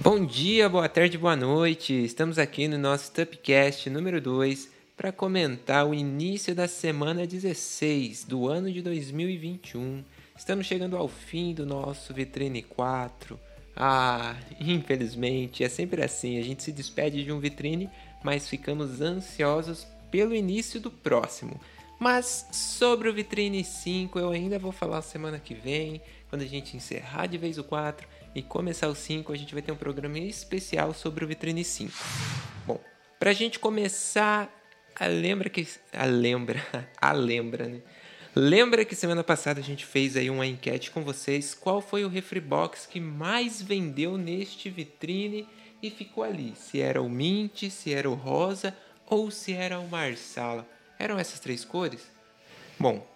Bom dia, boa tarde, boa noite. Estamos aqui no nosso Tupcast número 2 para comentar o início da semana 16 do ano de 2021. Estamos chegando ao fim do nosso Vitrine 4. Ah, infelizmente, é sempre assim. A gente se despede de um vitrine, mas ficamos ansiosos pelo início do próximo. Mas sobre o Vitrine 5 eu ainda vou falar semana que vem, quando a gente encerrar de vez o 4 e começar o 5, a gente vai ter um programa especial sobre o Vitrine 5. Bom, pra gente começar, a lembra que a lembra, a lembra, né? Lembra que semana passada a gente fez aí uma enquete com vocês, qual foi o Refribox que mais vendeu neste vitrine e ficou ali, se era o mint, se era o rosa ou se era o marsala. Eram essas três cores? Bom,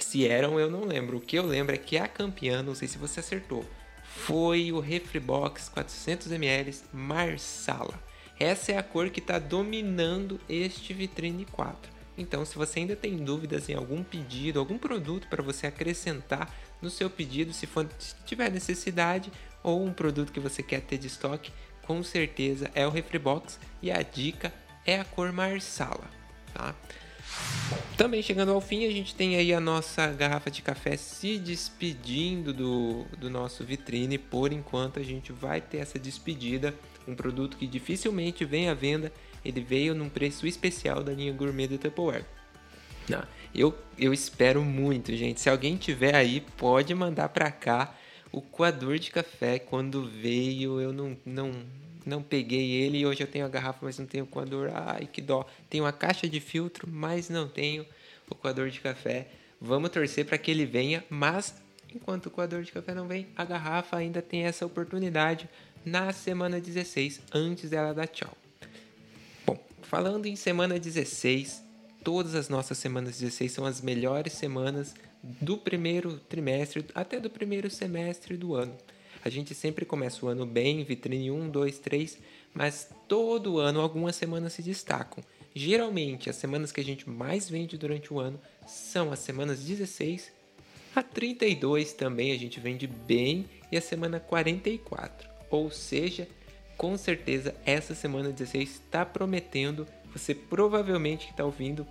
se eram, eu não lembro. O que eu lembro é que a campeã, não sei se você acertou, foi o Refribox 400ml Marsala. Essa é a cor que está dominando este Vitrine 4. Então, se você ainda tem dúvidas em algum pedido, algum produto para você acrescentar no seu pedido, se, for, se tiver necessidade, ou um produto que você quer ter de estoque, com certeza é o Refribox e a dica é a cor Marsala. Tá? Também chegando ao fim, a gente tem aí a nossa garrafa de café se despedindo do, do nosso vitrine. Por enquanto, a gente vai ter essa despedida. Um produto que dificilmente vem à venda. Ele veio num preço especial da linha gourmet do Tupperware. Não, eu, eu espero muito, gente. Se alguém tiver aí, pode mandar para cá o coador de café. Quando veio, eu não, não, não peguei ele e hoje eu tenho a garrafa, mas não tenho o coador. Ai, que dó. Tenho a caixa de filtro, mas não tenho o coador de café. Vamos torcer para que ele venha, mas enquanto o coador de café não vem, a garrafa ainda tem essa oportunidade na semana 16, antes dela dar tchau. Bom, falando em semana 16, todas as nossas semanas 16 são as melhores semanas do primeiro trimestre até do primeiro semestre do ano. A gente sempre começa o ano bem, vitrine 1, 2, 3, mas todo ano algumas semanas se destacam. Geralmente, as semanas que a gente mais vende durante o ano são as semanas 16 a 32 também a gente vende bem e a semana 44. Ou seja, com certeza essa semana 16 está prometendo. Você provavelmente que está ouvindo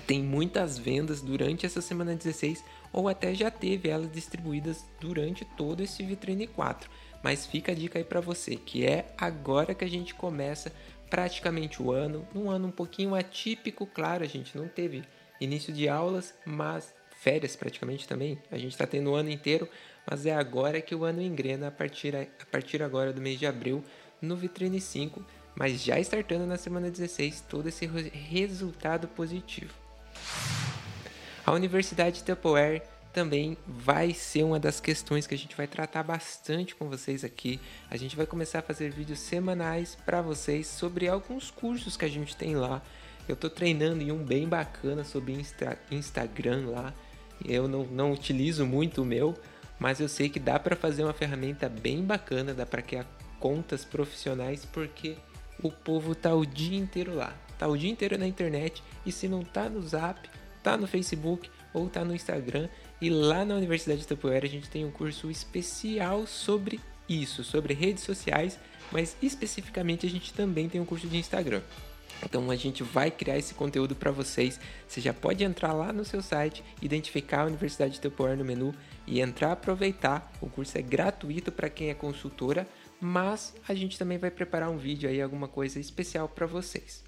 tem muitas vendas durante essa semana 16 ou até já teve elas distribuídas durante todo esse vitrine 4. Mas fica a dica aí para você, que é agora que a gente começa praticamente o ano, um ano um pouquinho atípico, claro, a gente não teve início de aulas, mas férias praticamente também. A gente está tendo o ano inteiro, mas é agora que o ano engrena a partir, a partir agora do mês de abril no Vitrine 5, mas já startando na semana 16 todo esse resultado positivo. A Universidade Tupperware também vai ser uma das questões que a gente vai tratar bastante com vocês aqui. A gente vai começar a fazer vídeos semanais para vocês sobre alguns cursos que a gente tem lá. Eu estou treinando em um bem bacana sobre Insta Instagram lá. Eu não, não utilizo muito o meu, mas eu sei que dá para fazer uma ferramenta bem bacana, dá para criar contas profissionais porque o povo tá o dia inteiro lá, tá o dia inteiro na internet e se não tá no Zap, tá no Facebook ou tá no Instagram. E lá na Universidade de Tapoeira a gente tem um curso especial sobre isso, sobre redes sociais, mas especificamente a gente também tem um curso de Instagram. Então a gente vai criar esse conteúdo para vocês. Você já pode entrar lá no seu site, identificar a Universidade de Tapoeira no menu e entrar aproveitar. O curso é gratuito para quem é consultora, mas a gente também vai preparar um vídeo aí, alguma coisa especial para vocês.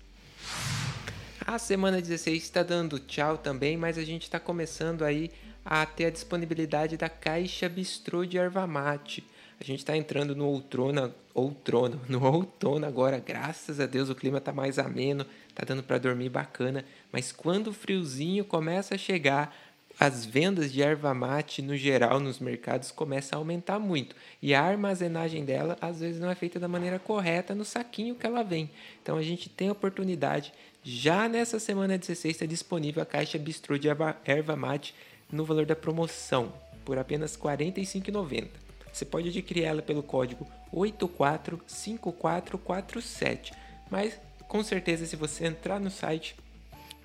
A semana 16 está dando tchau também, mas a gente está começando aí a ter a disponibilidade da caixa bistrô de erva mate. A gente está entrando no outono, outono, no outono agora, graças a Deus o clima está mais ameno, tá dando para dormir bacana, mas quando o friozinho começa a chegar, as vendas de erva mate no geral nos mercados começam a aumentar muito e a armazenagem dela às vezes não é feita da maneira correta no saquinho que ela vem. Então a gente tem a oportunidade já nessa semana 16 está disponível a caixa bistrô de erva, erva mate no valor da promoção por apenas R$ 45,90. Você pode adquirir ela pelo código 845447, mas com certeza se você entrar no site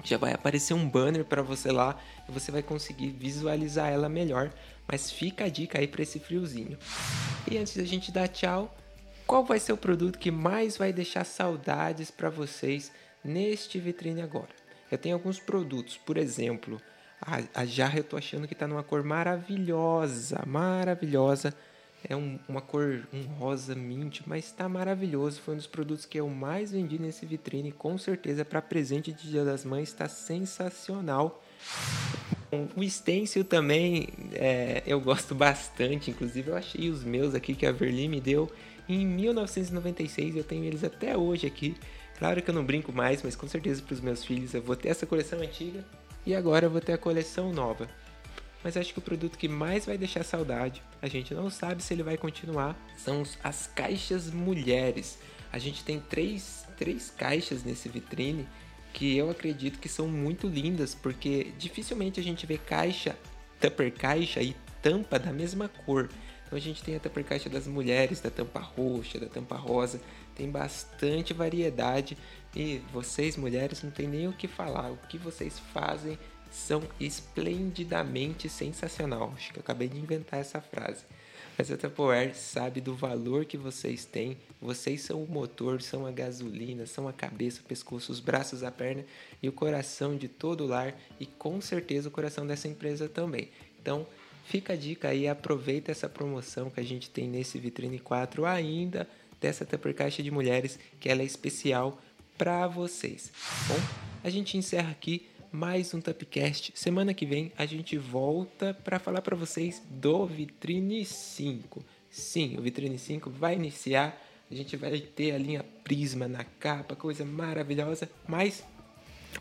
já vai aparecer um banner para você lá e você vai conseguir visualizar ela melhor. Mas fica a dica aí para esse friozinho. E antes da gente dar tchau, qual vai ser o produto que mais vai deixar saudades para vocês neste vitrine agora. Eu tenho alguns produtos, por exemplo, a, a jarra eu tô achando que está numa cor maravilhosa, maravilhosa. É um, uma cor, um rosa mint, mas está maravilhoso. Foi um dos produtos que eu mais vendi nesse vitrine. Com certeza, para presente de Dia das Mães, está sensacional. O stencil também é, eu gosto bastante. Inclusive, eu achei os meus aqui que a Verli me deu em 1996. Eu tenho eles até hoje aqui. Claro que eu não brinco mais, mas com certeza para os meus filhos eu vou ter essa coleção antiga e agora eu vou ter a coleção nova. Mas acho que o produto que mais vai deixar saudade, a gente não sabe se ele vai continuar, são as caixas mulheres. A gente tem três, três caixas nesse vitrine que eu acredito que são muito lindas, porque dificilmente a gente vê caixa, tupper caixa e tampa da mesma cor. Então a gente tem a tupper caixa das mulheres, da tampa roxa, da tampa rosa, tem bastante variedade e vocês mulheres não tem nem o que falar. O que vocês fazem são esplendidamente sensacional. Acho que acabei de inventar essa frase. Mas a Tupperware sabe do valor que vocês têm. Vocês são o motor, são a gasolina, são a cabeça, o pescoço, os braços, a perna e o coração de todo o lar e com certeza o coração dessa empresa também. Então, fica a dica aí, aproveita essa promoção que a gente tem nesse Vitrine 4 ainda dessa Tupper Caixa de Mulheres, que ela é especial para vocês. Bom, a gente encerra aqui mais um Tupcast. Semana que vem a gente volta para falar para vocês do Vitrine 5. Sim, o Vitrine 5 vai iniciar. A gente vai ter a linha Prisma na capa, coisa maravilhosa, mas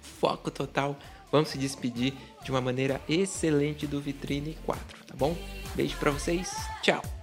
foco total. Vamos se despedir de uma maneira excelente do Vitrine 4, tá bom? Beijo para vocês. Tchau.